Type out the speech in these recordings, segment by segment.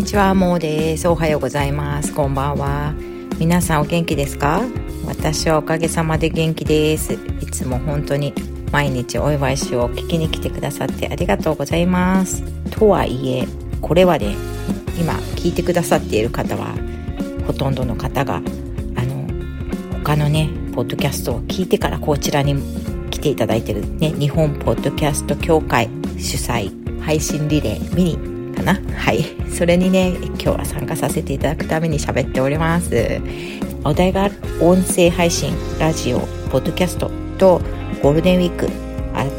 にちは、もうです。おはようございます。こんばんは。皆さんお元気ですか？私はおかげさまで元気です。いつも本当に毎日お祝いしを聞きに来てくださってありがとうございます。とはいえ、これはね、今聞いてくださっている方は、ほとんどの方が、あの、他のね、ポッドキャストを聞いてからこちらに来ていただいてるね、日本ポッドキャスト協会主催配信リレーミニかな。はい。それにね今日は参加させていただくために喋っております。お題が音声配信ラジオポッドキャストとゴールデンウィーク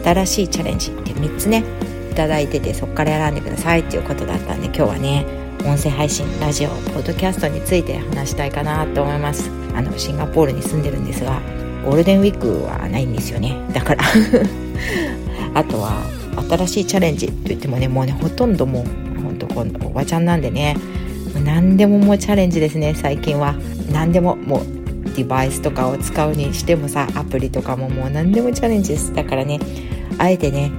新しいチャレンジって3つねいただいててそこから選んでくださいっていうことだったんで今日はね音声配信ラジオポッドキャストについて話したいかなと思います。あのシンガポールに住んでるんですがゴールデンウィークはないんですよね。だから。あとは新しいチャレンジと言ってもねもうねほとんどもうほんとこのおばちゃんなんでね。何でももうチャレンジですね最近は。何でももうデバイスとかを使うにしてもさアプリとかももう何でもチャレンジです。だからねあえてね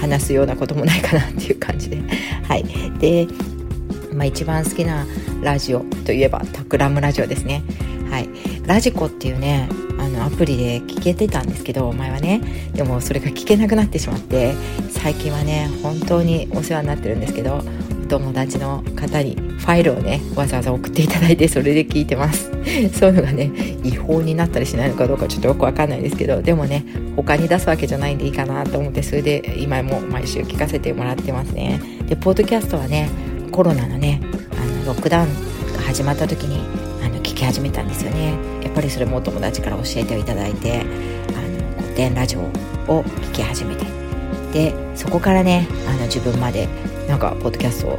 話すようなこともないかなっていう感じで。はい。で、まあ、一番好きなラジオといえばタクラムラジオですね。はい。ラジコっていうねあのアプリで聞けてたんですけど前はね。でもそれが聞けなくなってしまって最近はね本当にお世話になってるんですけど友達の方にファイルをねわざわざ送っていただいてそれで聞いてます。そういうのがね違法になったりしないのかどうかちょっとよくわかんないですけどでもね他に出すわけじゃないんでいいかなと思ってそれで今も毎週聞かせてもらってますね。でポッドキャストはねコロナのねあのロックダウンが始まった時にあの聞き始めたんですよね。やっぱりそれもお友達から教えていただいてあの古典ラジオを聞き始めてでそこからねあの自分までなんかポッドキャストを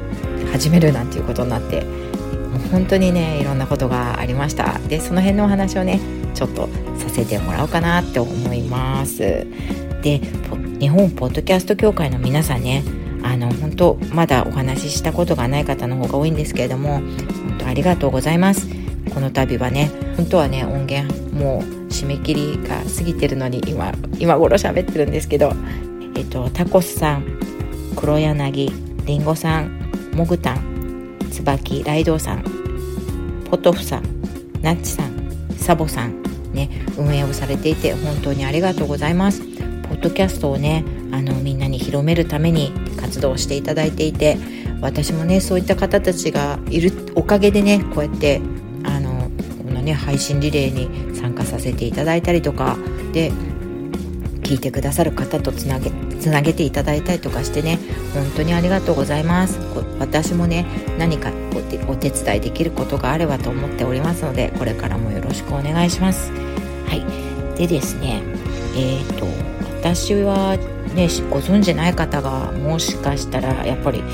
始めるなんていうことになってもう本当にねいろんなことがありました。でその辺のお話をねちょっとさせてもらおうかなって思います。で日本ポッドキャスト協会の皆さんねあの本当まだお話ししたことがない方の方が多いんですけれども本当ありがとうございます。この度はね本当はね音源もう締め切りが過ぎてるのに今今頃喋ってるんですけどえっとタコスさん黒柳りんごさんもぐたん椿ライドウさんポトフさんナッチさんサボさんね運営をされていて本当にありがとうございます。ポッドキャストをねあのみんなに広めるために活動していただいていて私もねそういった方たちがいるおかげでねこうやってあのこのね配信リレーに参加させていただいたりとかで聞いてくださる方とつなげつなげていただいたりとかしてね本当にありがとうございます。私もね何かお手伝いできることがあればと思っておりますのでこれからもよろしくお願いします。はい。でですねえっ、ー、と私はねご存じない方がもしかしたらやっぱり、ね、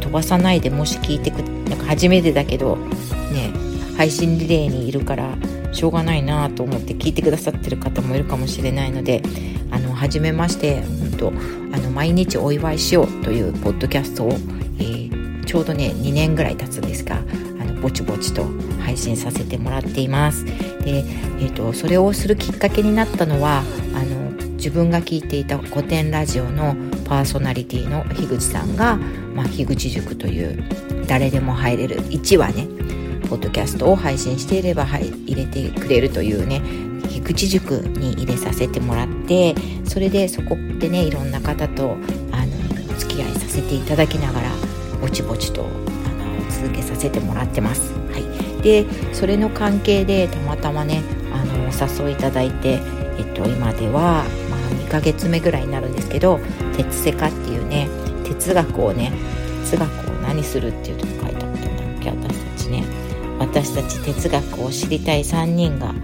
飛ばさないでもし聞いてくなんか初めてだけどね配信リレーにいるからしょうがないなと思って聞いてくださってる方もいるかもしれないのであの初めまして本当あの毎日お祝いしようというポッドキャストを、えー、ちょうどね2年ぐらい経つんですがあのぼちぼちと配信させてもらっています。で、えーと、それをするきっかけになったのはあの自分が聞いていた古典ラジオのパーソナリティの樋口さんが、まあ、樋口塾という誰でも入れる1話ねポッドキャストを配信していれば、はい、入れてくれるというね樋口塾に入れさせてもらってそれでそこでねいろんな方とあのお付き合いさせていただきながらぼちぼちとあの続けさせてもらってます。はい、でそれの関係でたまたまねあのお誘いいただいて、えっと、今では、まあ、2ヶ月目ぐらいになるんですけど「鉄セカ」っていうね哲学をね哲学を何するっていうとこ書いたことだっけ私たちね私たち哲学を知りたい3人が、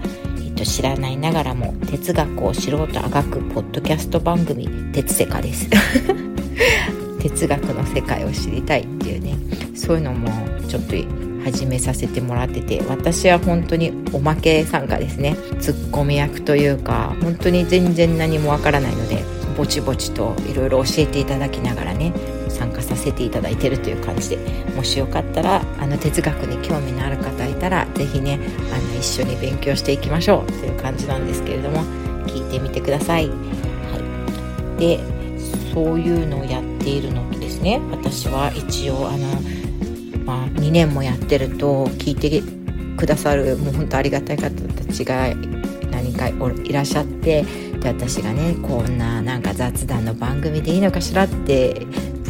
えっと、知らないながらも哲学を知ろうとあがくポッドキャスト番組「哲世界」です。哲学の世界を知りたいっていうね。そういうのもちょっと始めさせてもらってて私は本当におまけ参加ですねツッコミ役というか本当に全然何もわからないのでぼちぼちといろいろ教えていただきながらね参加させていただいてるという感じでもしよかったらの哲学に興味のある方いたら是非ねあの一緒に勉強していきましょうという感じなんですけれども聞いてみてください。はい、でそういうのをやっているのとですね私は一応あの2年もやってると聞いてくださるもう本当ありがたい方たちが何かいらっしゃってで私がねこんななんか雑談の番組でいいのかしらって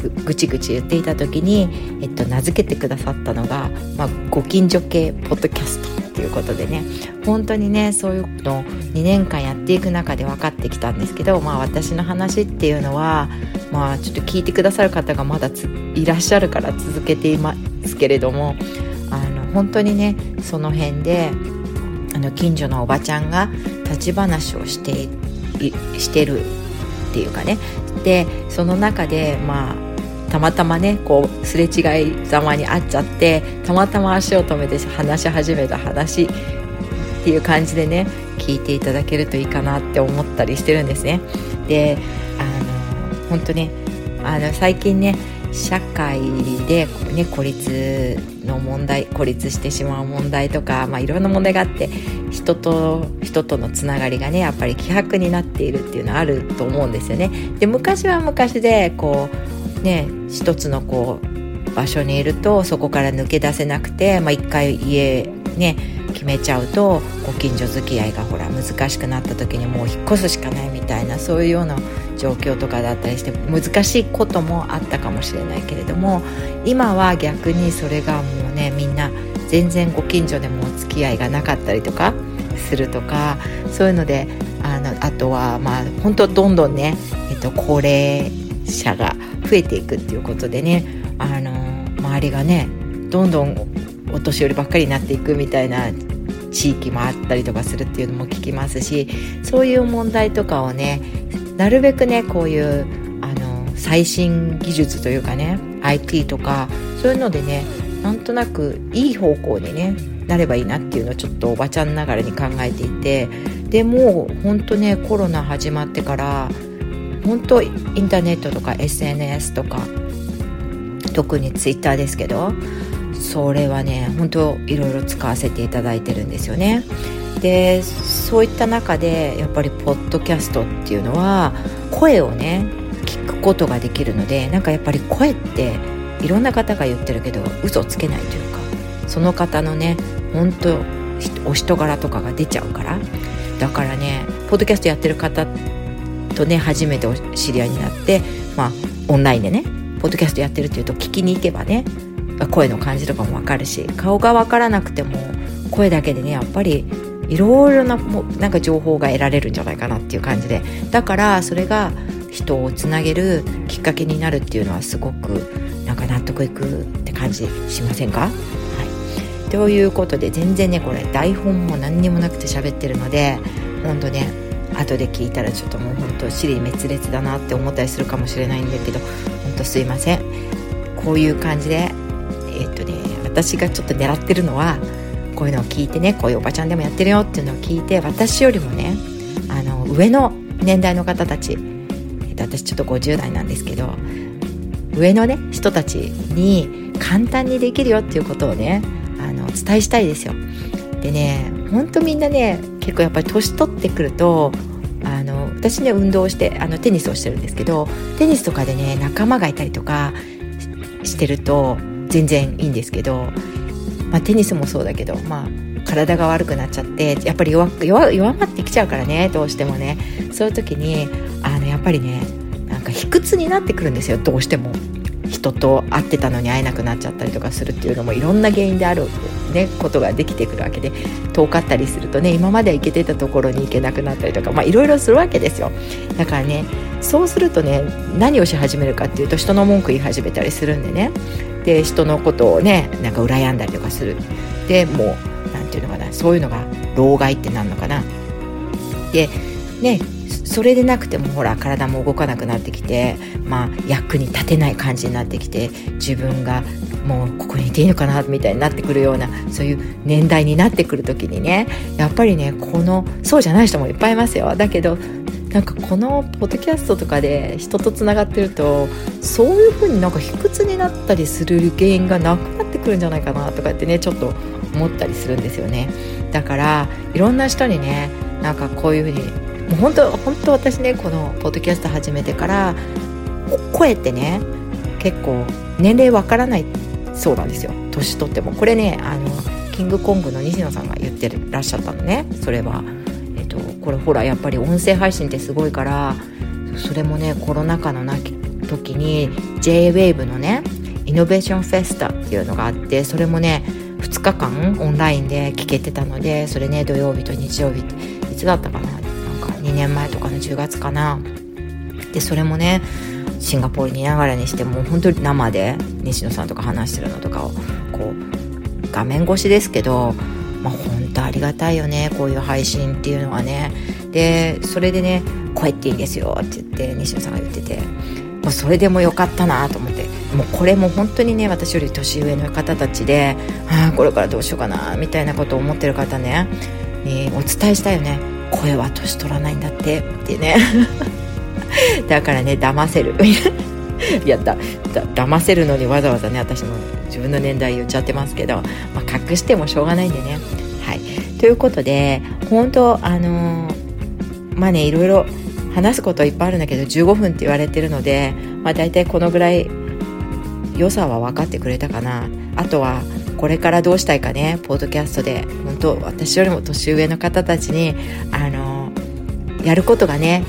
ぐちぐち言っていた時に、えっと、名付けてくださったのが、まあ、ご近所系ポッドキャストっていうことでね。本当にねそういうのを2年間やっていく中で分かってきたんですけど、まあ、私の話っていうのは、まあ、ちょっと聞いてくださる方がまだいらっしゃるから続けていますけれどもあの本当にねその辺であの近所のおばちゃんが立ち話をしてしてるっていうかね。でその中でまあたまたまねこうすれ違いざまに会っちゃってたまたま足を止めて話し始めた話っていう感じでね聞いていただけるといいかなって思ったりしてるんですね。であの本当ねあの最近ね社会で、ね、孤立の問題孤立してしまう問題とか、まあ、いろんな問題があって人と人とのつながりがねやっぱり希薄になっているっていうのはあると思うんですよね。で昔は昔でこうね一つのこう場所にいるとそこから抜け出せなくて、まあ、一回家ね決めちゃうとご近所付き合いがほら難しくなった時にもう引っ越すしかないみたいなそういうような状況とかだったりして難しいこともあったかもしれないけれども今は逆にそれがもうねみんな全然ご近所でもお付き合いがなかったりとかするとかそういうのであのあとはまあ本当どんどんね、えっと、高齢者が増えていくっていうことでねあの周りがねどんどんお年寄りばっかりになっていくみたいな地域もあったりとかするっていうのも聞きますしそういう問題とかをねなるべくねこういうあの最新技術というかね IT とかそういうのでねなんとなくいい方向にねなればいいなっていうのをちょっとおばちゃんながらに考えていてでもうほんとねコロナ始まってから本当インターネットとか SNS とか特にツイッターですけどそれはね本当いろいろ使わせていただいてるんですよね。でそういった中でやっぱりポッドキャストっていうのは声をね聞くことができるのでなんかやっぱり声っていろんな方が言ってるけど嘘つけないというかその方のね本当お人柄とかが出ちゃうからだからねポッドキャストやってる方とね初めてお知り合いになってまあオンラインでねポッドキャストやってるっていうと聞きに行けばね声の感じとかも分かるし顔が分からなくても声だけでねやっぱりいろいろなもなんか情報が得られるんじゃないかなっていう感じで。だからそれが人をつなげるきっかけになるっていうのはすごくなんか納得いくって感じしませんか？はい。ということで全然ねこれ台本も何にもなくて喋ってるのでほんとね後で聞いたらちょっともう本当尻滅裂だなって思ったりするかもしれないんだけど本当すいません。こういう感じでえっとね私がちょっと狙ってるのはこういうのを聞いてねこういうおばちゃんでもやってるよっていうのを聞いて私よりもねあの上の年代の方たち、えっと、私ちょっと50代なんですけど上のね人たちに簡単にできるよっていうことをねあのお伝えしたいですよ。でねほんとみんなね結構やっぱり年取ってくるとあの私ね運動してあのテニスをしてるんですけどテニスとかでね仲間がいたりとかしてると全然いいんですけど、まあ、テニスもそうだけど、まあ、体が悪くなっちゃってやっぱり弱弱まってきちゃうからねどうしてもねそういう時にあのやっぱりねなんか卑屈になってくるんですよどうしても。人と会ってたのに会えなくなっちゃったりとかするっていうのもいろんな原因である、ね、ことができてくるわけで遠かったりするとね今まで行けてたところに行けなくなったりとかいろいろするわけですよ。だからねそうするとね何をし始めるかっていうと人の文句言い始めたりするんでね。で人のことをねなんか羨んだりとかする。でもう何て言うのかなそういうのが老害ってなるのかな。でねそれでなくてもほら体も動かなくなってきて、まあ、役に立てない感じになってきて自分がもうここにいていいのかなみたいになってくるようなそういう年代になってくる時にねやっぱりねこのそうじゃない人もいっぱいいますよ。だけどなんかこのポッドキャストとかで人とつながってるとそういう風になんか卑屈になったりする原因がなくなってくるんじゃないかなとかってねちょっと思ったりするんですよね。だからいろんな人にねなんかこういう風にもう本当本当私ねこのポッドキャスト始めてから声ってね結構年齢わからないそうなんですよ。年取っても。これねあのキングコングの西野さんが言ってらっしゃったのね。それは、えっと、これほらやっぱり音声配信ってすごいからそれもねコロナ禍のなき時に JWAVE のねイノベーションフェスタっていうのがあってそれもね2日間オンラインで聞けてたのでそれね土曜日と日曜日いつだったかな？2年前とかの10月かな。でそれもねシンガポールにいながらにしてもう本当に生で西野さんとか話してるのとかをこう画面越しですけどまあ本当ありがたいよねこういう配信っていうのはね。でそれでね声っていいんですよって言って西野さんが言っててもうそれでもよかったなと思って。もうこれも本当にね私より年上の方たちでああこれからどうしようかなみたいなことを思ってる方ねにお伝えしたいよね。声は年取らないんだって。ってね。だからね騙せる。い やだだ騙せるのにわざわざね私の自分の年代言っちゃってますけど、まあ、隠してもしょうがないんでね。はい。ということで本当あのー、まあねいろいろ話すこといっぱいあるんだけど15分って言われてるので、まあ、大体このぐらい良さは分かってくれたかな。あとはこれからどうしたいかねポッドキャストで。本当私よりも年上の方たちにあのやることがね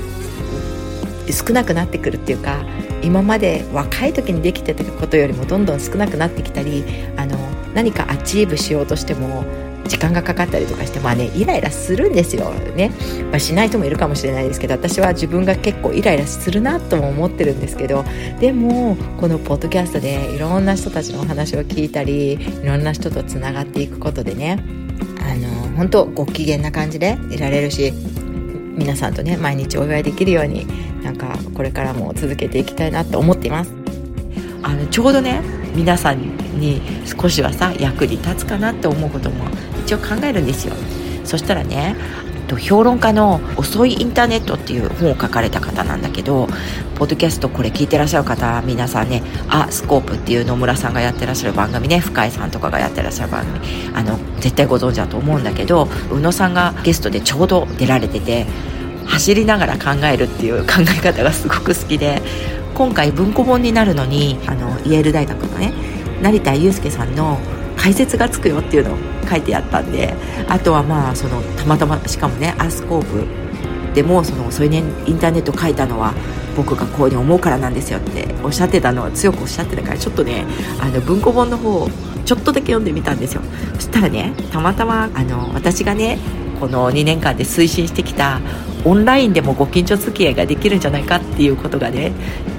少なくなってくるっていうか今まで若い時にできてたことよりもどんどん少なくなってきたりあの何か achieve しようとしても時間がかかったりとかしてまあねイライラするんですよ。ね、まあ、しない人もいるかもしれないですけど私は自分が結構イライラするなとも思ってるんですけどでもこのポッドキャストでいろんな人たちのお話を聞いたりいろんな人とつながっていくことでねあの本当ご機嫌な感じでいられるし皆さんとね毎日お祝いできるようになんかこれからも続けていきたいなと思っています。あのちょうどね皆さんに少しはさ役に立つかなって思うことも一応考えるんですよ。そしたらね評論家の「遅いインターネット」っていう本を書かれた方なんだけどポッドキャストこれ聞いてらっしゃる方皆さんね「あスコープ」っていう野村さんがやってらっしゃる番組ね深井さんとかがやってらっしゃる番組あの絶対ご存知だと思うんだけど宇野さんがゲストでちょうど出られてて走りながら考えるっていう考え方がすごく好きで今回文庫本になるのにあのイェール大学のね成田悠介さんの解説がつくよっていうのを書いてあったんであとはまあそのたまたましかもねアースコープでもそのそれにインターネット書いたのは僕がこういうに思うからなんですよっておっしゃってたのは強くおっしゃってたからちょっとねあの文庫本の方ちょっとだけ読んでみたんですよ。そしたらねたまたまあの私がねこの2年間で推進してきたオンラインでもご近所付き合いができるんじゃないかっていうことがね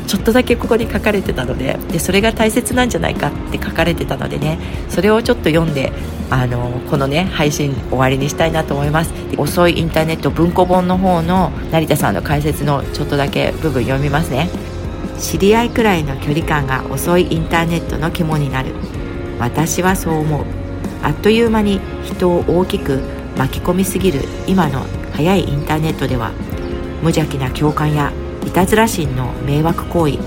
ちょっとだけここに書かれてたのででそれが大切なんじゃないかって書かれてたのでねそれをちょっと読んであのこのね配信終わりにしたいなと思います。遅いインターネット文庫本の方の成田さんの解説のちょっとだけ部分読みますね。知り合いくらいの距離感が遅いインターネットの肝になる。私はそう思う。あっという間に人を大きく巻き込みすぎる今の早いインターネットでは無邪気な共感やいたずら心の迷惑行為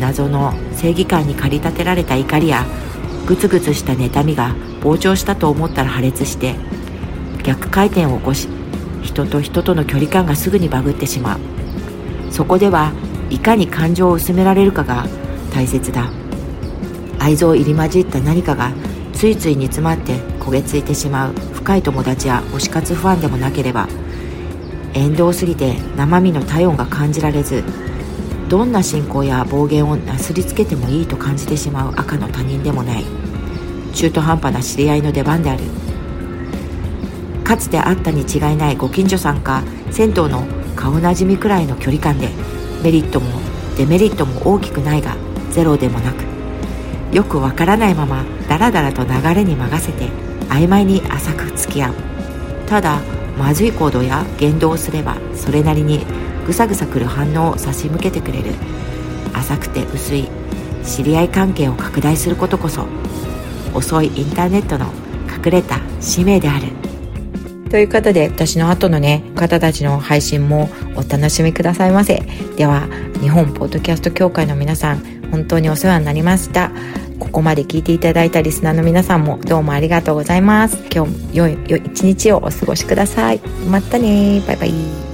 謎の正義感に駆り立てられた怒りやグツグツした妬みが膨張したと思ったら破裂して逆回転を起こし人と人との距離感がすぐにバグってしまう。そこではいかに感情を薄められるかが大切だ。愛憎入り混じった何かがついつい煮詰まって焦げついてしまう。深い友達や推し活ファンでもなければ縁遠すぎて生身の体温が感じられずどんな信仰や暴言をなすりつけてもいいと感じてしまう赤の他人でもない中途半端な知り合いの出番である。かつてあったに違いないご近所さんか銭湯の顔なじみくらいの距離感でメリットもデメリットも大きくないがゼロでもなくよくわからないままダラダラと流れに任せて曖昧に浅く付き合う。ただまずい行動や言動をすればそれなりにぐさぐさくる反応を差し向けてくれる。浅くて薄い知り合い関係を拡大することこそ遅いインターネットの隠れた使命である。ということで私の後のね方たちの配信もお楽しみくださいませ。では日本ポッドキャスト協会の皆さん本当にお世話になりました。ここまで聞いていただいたリスナーの皆さんもどうもありがとうございます。今日良い良い一日をお過ごしください。またねバイバイ。